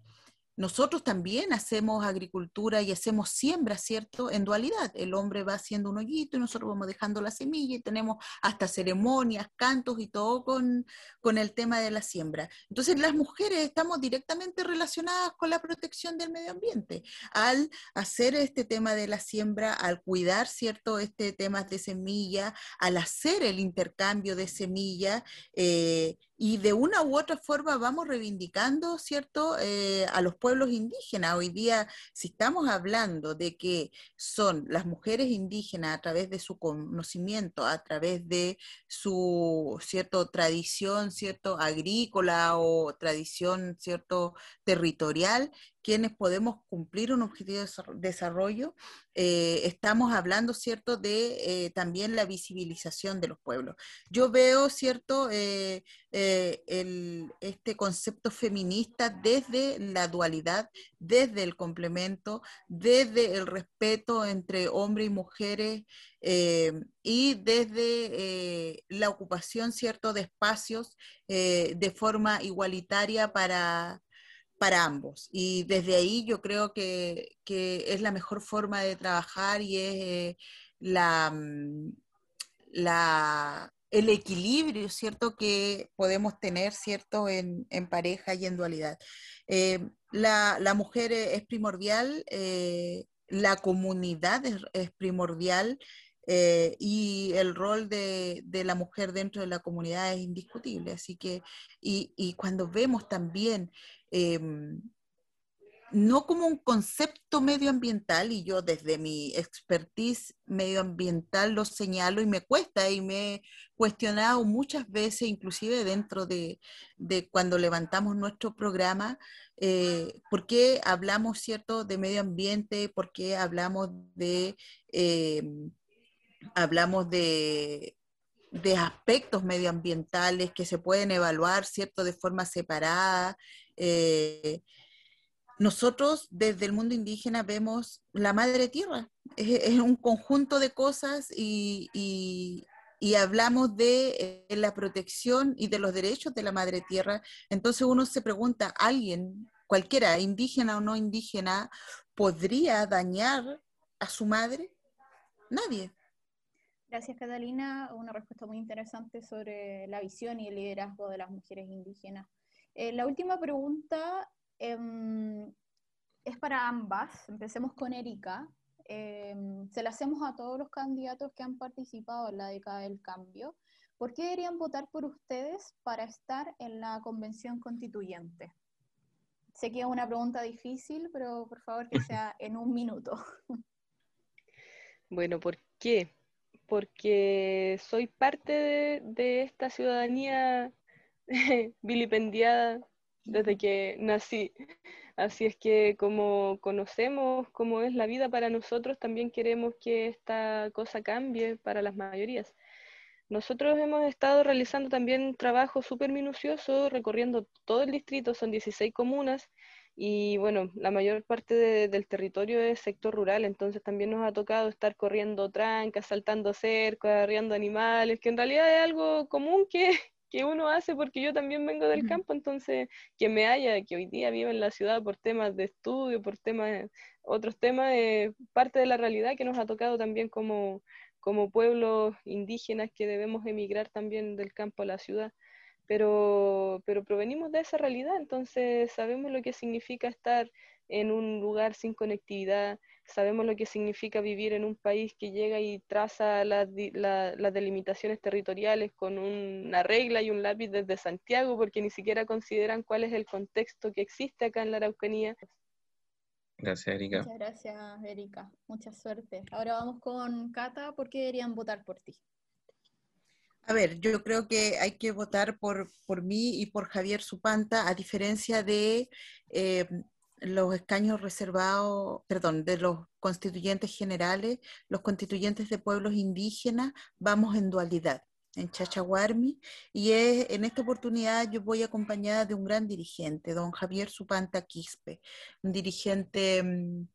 nosotros también hacemos agricultura y hacemos siembra, ¿cierto? En dualidad. El hombre va haciendo un hoyito y nosotros vamos dejando la semilla y tenemos hasta ceremonias, cantos y todo con, con el tema de la siembra. Entonces, las mujeres estamos directamente relacionadas con la protección del medio ambiente. Al hacer este tema de la siembra, al cuidar, ¿cierto? Este tema de semilla, al hacer el intercambio de semilla, eh, y de una u otra forma vamos reivindicando, ¿cierto?, eh, a los pueblos indígenas. Hoy día, si estamos hablando de que son las mujeres indígenas a través de su conocimiento, a través de su, ¿cierto?, tradición, ¿cierto?, agrícola o tradición, ¿cierto?, territorial, quienes podemos cumplir un objetivo de desarrollo, eh, estamos hablando, ¿cierto?, de eh, también la visibilización de los pueblos. Yo veo, ¿cierto?, eh, este concepto feminista desde la dualidad, desde el complemento, desde el respeto entre hombres y mujeres y desde la ocupación, ¿cierto?, de espacios de forma igualitaria para para ambos. Y desde ahí yo creo que, es la mejor forma de trabajar y es eh, la, mm, la, el equilibrio, ¿cierto?, que podemos tener, ¿cierto?, en, pareja y en dualidad. Eh, la, mujer es primordial, eh, la comunidad es, primordial. y el rol de, la mujer dentro de la comunidad es indiscutible. Así que, y, y cuando vemos también Em, no como un concepto medioambiental, y yo desde mi expertise medioambiental lo señalo y me cuesta y me he cuestionado muchas veces, inclusive dentro de, cuando levantamos nuestro programa, eh, por qué hablamos, ¿cierto?, de medio ambiente, por qué hablamos de... Em, hablamos de, de aspectos medioambientales que se pueden evaluar, ¿cierto?, de forma separada, eh, nosotros desde el mundo indígena vemos la madre tierra, es, un conjunto de cosas y, hablamos de eh, la protección y de los derechos de la madre tierra. Entonces uno se pregunta, ¿alguien, cualquiera, indígena o no indígena, podría dañar a su madre? Nadie. Gracias, Catalina. Una respuesta muy interesante sobre la visión y el liderazgo de las mujeres indígenas. Eh, la última pregunta em, es para ambas. Empecemos con Erika. Em, se la hacemos a todos los candidatos que han participado en la década del cambio. ¿Por qué deberían votar por ustedes para estar en la convención constituyente? Sé que es una pregunta difícil, pero por favor que sea en un minuto. Bueno, ¿por qué? Porque soy parte de esta ciudadanía vilipendiada desde que nací. Así es que como conocemos cómo es la vida para nosotros, también queremos que esta cosa cambie para las mayorías. Nosotros hemos estado realizando también trabajo súper minucioso, recorriendo todo el distrito, son 16 comunas, y bueno, la mayor parte del territorio es sector rural, entonces también nos ha tocado estar corriendo trancas, saltando cerca, arriando animales, que en realidad es algo común que, que uno hace porque yo también vengo del campo, entonces que me haya, que hoy día vivo en la ciudad por temas de estudio, por temas, otros temas, es parte de la realidad que nos ha tocado también como, como pueblos indígenas que debemos emigrar también del campo a la ciudad. Pero, pero provenimos de esa realidad, entonces sabemos lo que significa estar en un lugar sin conectividad, sabemos lo que significa vivir en un país que llega y traza las, las delimitaciones territoriales con una regla y un lápiz desde Santiago, porque ni siquiera consideran cuál es el contexto que existe acá en la Araucanía. Gracias, Erika. Muchas gracias, Erika. Mucha suerte. Ahora vamos con Cata, ¿por qué deberían votar por ti? A ver, yo creo que hay que votar por, por mí y por Javier Supanta, a diferencia de eh, los escaños reservados, perdón, de los constituyentes generales, los constituyentes de pueblos indígenas, vamos en dualidad en Chachaguarmi, y es, en esta oportunidad yo voy acompañada de un gran dirigente, don Javier Supanta Quispe, un dirigente mm,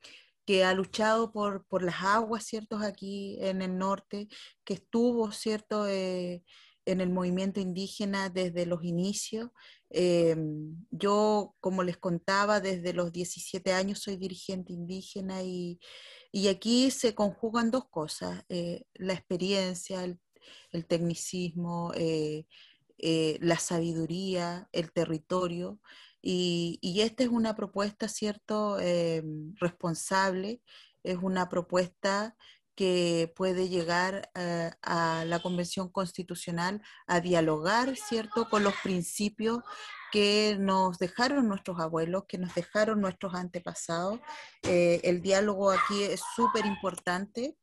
que ha luchado por, por las aguas, ¿cierto?, aquí en el norte, que estuvo, ¿cierto?, eh, en el movimiento indígena desde los inicios. Eh, yo, como les contaba, desde los 17 años soy dirigente indígena y, y aquí se conjugan dos cosas, eh, la experiencia, el, tecnicismo, la sabiduría, el territorio. Y, y, esta es una propuesta, ¿cierto?, responsable, es una propuesta que puede llegar eh, a la Convención Constitucional a dialogar, ¿cierto?, con los principios que nos dejaron nuestros abuelos, que nos dejaron nuestros antepasados. Eh, el diálogo aquí es súper importante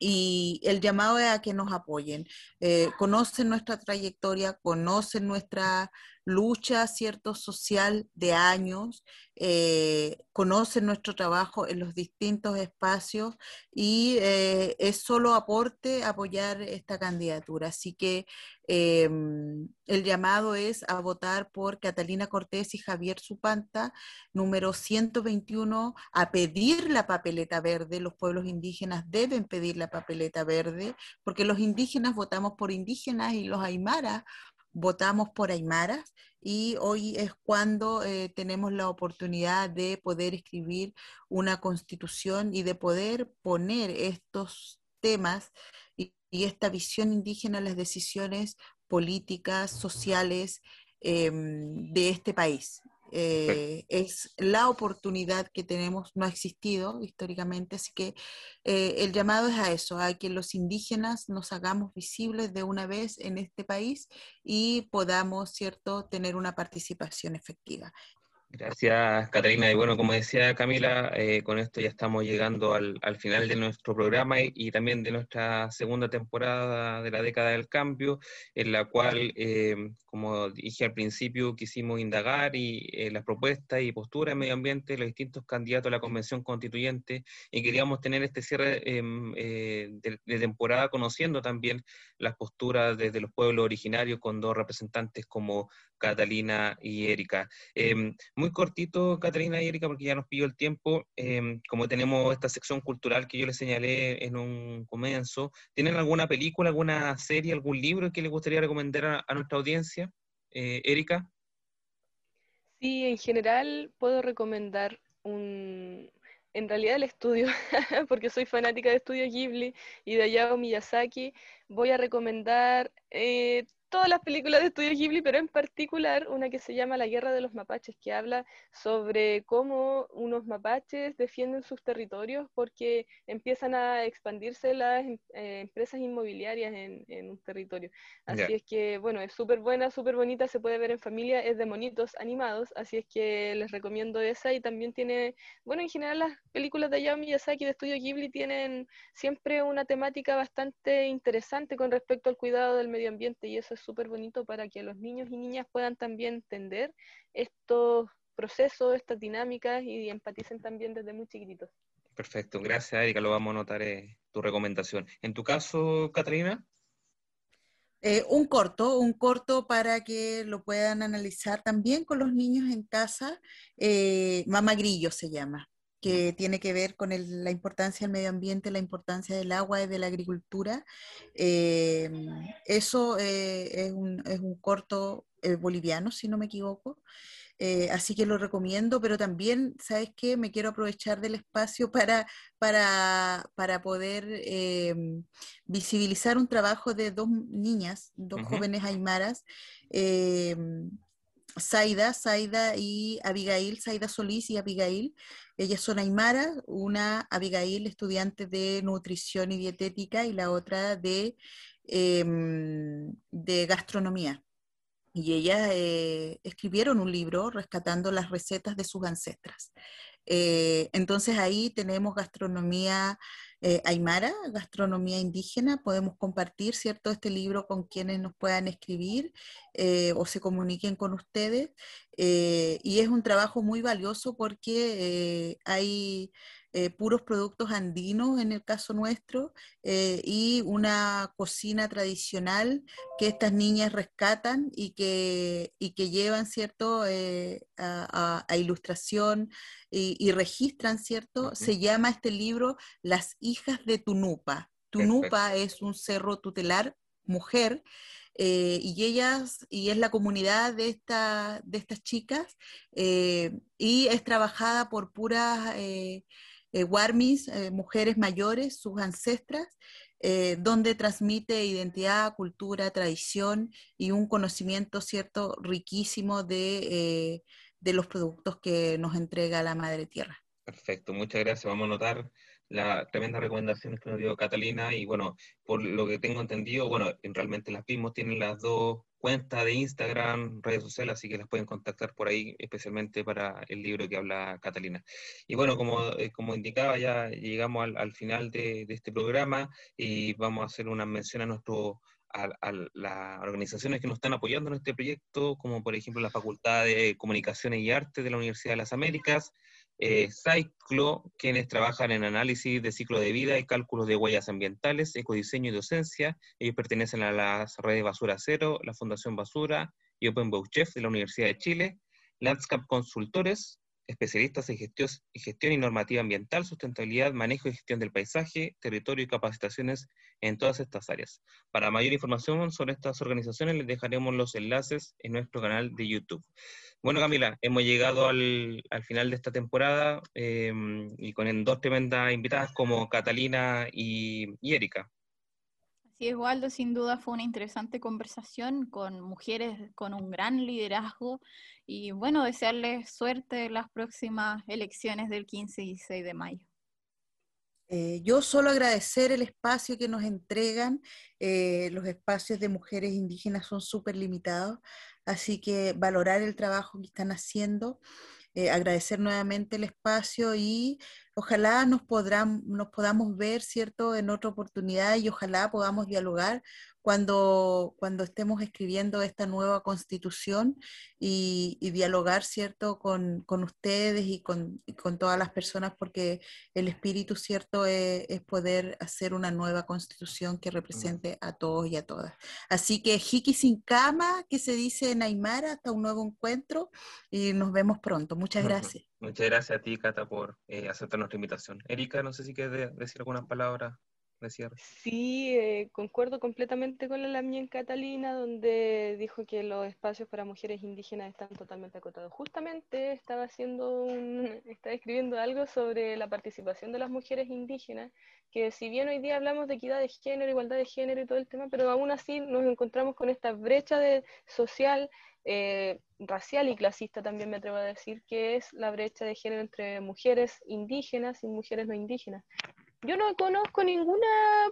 y el llamado es a que nos apoyen. Eh, conocen nuestra trayectoria, conocen nuestra lucha, cierto, social de años, eh, conocen nuestro trabajo en los distintos espacios y eh, es solo aporte apoyar esta candidatura. Así que em, el llamado es a votar por Catalina Cortés y Javier Supanta, número 121, a pedir la papeleta verde. Los pueblos indígenas deben pedir la papeleta verde porque los indígenas votamos por indígenas y los aymaras votamos por Aymaras y hoy es cuando eh, tenemos la oportunidad de poder escribir una constitución y de poder poner estos temas y, esta visión indígena en las decisiones políticas, sociales em, de este país. Eh, es la oportunidad que tenemos, no ha existido históricamente, así que eh, el llamado es a eso, a que los indígenas nos hagamos visibles de una vez en este país y podamos, ¿cierto?, tener una participación efectiva. Gracias, Catalina. Y bueno, como decía Camila, eh, con esto ya estamos llegando al, final de nuestro programa y, también de nuestra segunda temporada de la década del cambio, en la cual, eh, como dije al principio, quisimos indagar y eh, las propuestas y posturas en medio ambiente de los distintos candidatos a la Convención Constituyente y queríamos tener este cierre em, de, de temporada conociendo también las posturas desde los pueblos originarios con dos representantes como Catalina y Erika. Em, muy cortito, Catalina y Erika, porque ya nos pidió el tiempo. Em, como tenemos esta sección cultural que yo les señalé en un comienzo, ¿tienen alguna película, alguna serie, algún libro que les gustaría recomendar a, nuestra audiencia? Eh, Erika. Sí, en general puedo recomendar un, en realidad el estudio, porque soy fanática de Estudio Ghibli y de Hayao Miyazaki, voy a recomendar eh, todas las películas de Estudio Ghibli, pero en particular una que se llama La Guerra de los Mapaches, que habla sobre cómo unos mapaches defienden sus territorios porque empiezan a expandirse las em, eh, empresas inmobiliarias en, un territorio. Así es que, bueno, es súper buena, súper bonita, se puede ver en familia, es de monitos animados, así es que les recomiendo esa y también tiene, bueno, en general las películas de Hayao Miyazaki de Estudio Ghibli tienen siempre una temática bastante interesante con respecto al cuidado del medio ambiente y eso súper bonito para que los niños y niñas puedan también entender estos procesos, estas dinámicas y empaticen también desde muy chiquititos. Perfecto, gracias Erika, lo vamos a anotar eh, tu recomendación. En tu caso, Catalina. Eh, un corto, un corto para que lo puedan analizar también con los niños en casa. Eh, Mama Grillo se llama que tiene que ver con la importancia del medio ambiente, la importancia del agua y de la agricultura. Eh, eso eh, es, un, es, un, corto eh, boliviano, si no me equivoco. así que lo recomiendo, pero también, ¿sabes qué? Me quiero aprovechar del espacio para, para, para poder visibilizar un trabajo de dos niñas, dos jóvenes aymaras, Zaida, Zaida y Abigail, Zaida Solís y Abigail. Ellas son Aymara, una Abigail estudiante de nutrición y dietética y la otra de, em, de gastronomía. Y ellas eh, escribieron un libro rescatando las recetas de sus ancestras. Eh, entonces ahí tenemos gastronomía eh, aymara, gastronomía indígena, podemos compartir, ¿cierto?, este libro con quienes nos puedan escribir eh, o se comuniquen con ustedes. y es un trabajo muy valioso porque hay eh, puros productos andinos en el caso nuestro eh, y una cocina tradicional que estas niñas rescatan y que, y que llevan, ¿cierto?, eh, a, ilustración y, registran, ¿cierto? Se llama este libro Las hijas de Tunupa. Tunupa es un cerro tutelar mujer. y ellas, y es la comunidad de, esta, de estas chicas, y es trabajada por puras eh, Warmis, eh, mujeres mayores, sus ancestras, eh, donde transmite identidad, cultura, tradición y un conocimiento cierto riquísimo de, de los productos que nos entrega la Madre Tierra. Perfecto, muchas gracias. Vamos a notar las tremendas recomendaciones que nos dio Catalina y bueno, por lo que tengo entendido, bueno, realmente las mismas tienen las dos cuenta de Instagram, redes sociales, así que las pueden contactar por ahí, especialmente para el libro que habla Catalina. Y bueno, como, eh, como indicaba, ya llegamos al, al final de, este programa y vamos a hacer una mención a nuestro a, a, las organizaciones que nos están apoyando en este proyecto, como por ejemplo la Facultad de Comunicaciones y Arte de la Universidad de las Américas, eh, Cyclo, quienes trabajan en análisis de ciclo de vida y cálculos de huellas ambientales, ecodiseño y docencia. Ellos pertenecen a las redes Basura Cero, la Fundación Basura y Open Chef de la Universidad de Chile. Landscape Consultores, especialistas en gestión, y normativa ambiental, sustentabilidad, manejo y gestión del paisaje, territorio y capacitaciones en todas estas áreas. Para mayor información sobre estas organizaciones les dejaremos los enlaces en nuestro canal de YouTube. Bueno, Camila, hemos llegado al, final de esta temporada em, y con dos tremendas invitadas como Catalina y, y Erika. Así es, Waldo, sin duda fue una interesante conversación con mujeres con un gran liderazgo y bueno, desearles suerte en las próximas elecciones del 15 y 16 de mayo. Eh, yo solo agradecer el espacio que nos entregan. Eh, los espacios de mujeres indígenas son súper limitados, así que valorar el trabajo que están haciendo, eh, agradecer nuevamente el espacio y ojalá nos, podrán, nos podamos ver, ¿cierto?, en otra oportunidad y ojalá podamos dialogar cuando, cuando estemos escribiendo esta nueva constitución y, dialogar, ¿cierto?, con, con ustedes y con, con, todas las personas, porque el espíritu, ¿cierto?, es, es, poder hacer una nueva constitución que represente a todos y a todas. Así que Hiki sin cama, que se dice en Aymara, hasta un nuevo encuentro y nos vemos pronto. Muchas gracias. Muchas gracias a ti, Cata, por eh, aceptar nuestra invitación. Erika, no sé si quieres decir algunas palabras Sí, eh, concuerdo completamente con la Lamien Catalina, donde dijo que los espacios para mujeres indígenas están totalmente acotados. Justamente estaba haciendo un, estaba escribiendo algo sobre la participación de las mujeres indígenas, que si bien hoy día hablamos de equidad de género, igualdad de género y todo el tema, pero aún así nos encontramos con esta brecha de, social, eh, racial y clasista también me atrevo a decir, que es la brecha de género entre mujeres indígenas y mujeres no indígenas. Yo no conozco ninguna,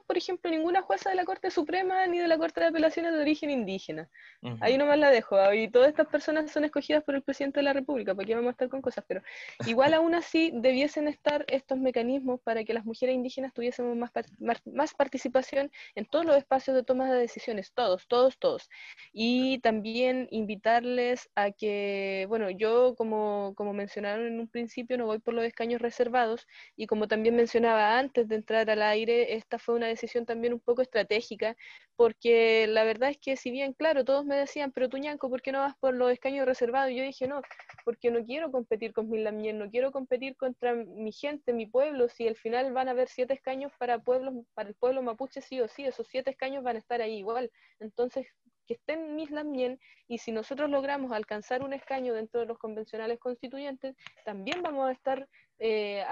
por ejemplo, ninguna jueza de la Corte Suprema ni de la Corte de Apelaciones de origen indígena. Ahí nomás la dejo. Y todas estas personas son escogidas por el presidente de la República, porque vamos a estar con cosas, pero igual aún así debiesen estar estos mecanismos para que las mujeres indígenas tuviésemos más, más participación en todos los espacios de toma de decisiones, todos, todos, todos. Y también invitarles a que, bueno, yo como, como mencionaron en un principio, no voy por los escaños reservados, y como también mencionaba antes, de entrar al aire, esta fue una decisión también un poco estratégica, porque la verdad es que si bien, claro, todos me decían, pero tú, Ñanco, ¿por qué no vas por los escaños reservados? Y yo dije, no, porque no quiero competir con mi Lamien, no quiero competir contra mi gente, mi pueblo, si al final van a haber siete escaños para, el pueblo mapuche, sí o sí, esos siete escaños van a estar ahí igual. Entonces, que estén en Mislamien y si nosotros logramos alcanzar un escaño dentro de los convencionales constituyentes, también vamos a estar eh,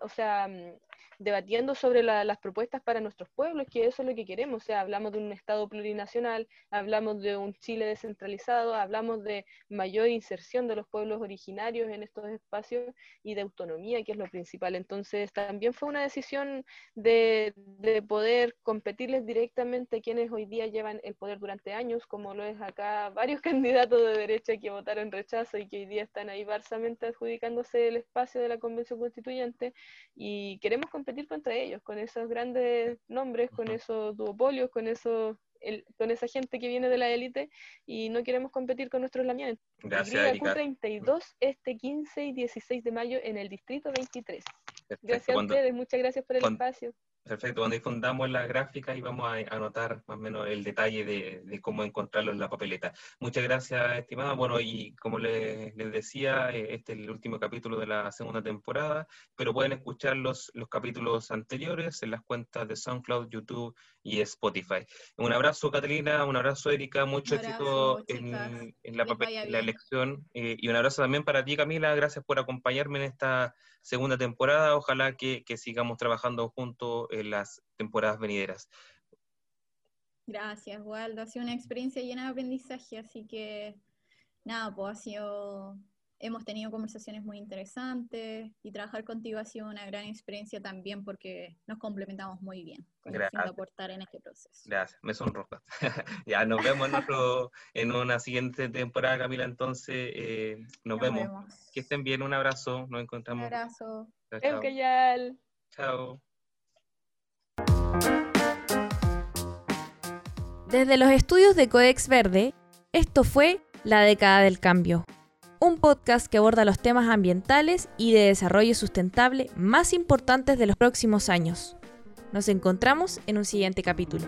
o sea, mm, debatiendo sobre las propuestas para nuestros pueblos, que eso es lo que queremos. O sea, hablamos de un Estado plurinacional, hablamos de un Chile descentralizado, hablamos de mayor inserción de los pueblos originarios en estos espacios y de autonomía, que es lo principal. Entonces, también fue una decisión de, de poder competirles directamente quienes hoy día llevan el poder durante años, como lo es acá varios candidatos de derecha que votaron rechazo y que hoy día están ahí barsamente adjudicándose el espacio de la Convención Constituyente y queremos competir contra ellos, con esos grandes nombres, con esos duopolios, con esos con esa gente que viene de la élite y no queremos competir con nuestros lamienes. Gracias, Q32 este 15 y 16 de mayo en el distrito 23. gracias a ustedes, muchas gracias por el espacio. Perfecto, cuando difundamos la gráfica y vamos a anotar más o menos el detalle de, cómo encontrarlo en la papeleta. Muchas gracias, estimada. Bueno, y como les, decía, eh, este es el último capítulo de la segunda temporada, pero pueden escuchar los, los capítulos anteriores en las cuentas de SoundCloud, YouTube y Spotify. Un abrazo, Catalina, un abrazo, Erika, mucho éxito en, la, la, elección eh, y un abrazo también para ti, Camila. Gracias por acompañarme en esta segunda temporada. Ojalá que, que sigamos trabajando juntos en las temporadas venideras. Gracias, Waldo. Ha sido una experiencia llena de aprendizaje, así que nada, pues ha sido hemos tenido conversaciones muy interesantes y trabajar contigo ha sido una gran experiencia también porque nos complementamos muy bien con Gracias. aportar en este proceso. Gracias, me sonroja. ya nos vemos en, una siguiente temporada, Camila, entonces eh, nos, vemos. Que estén bien, un abrazo, nos encontramos. Un abrazo. Chao. Chao. Desde los estudios de Codex Verde, esto fue La década del cambio un podcast que aborda los temas ambientales y de desarrollo sustentable más importantes de los próximos años. Nos encontramos en un siguiente capítulo.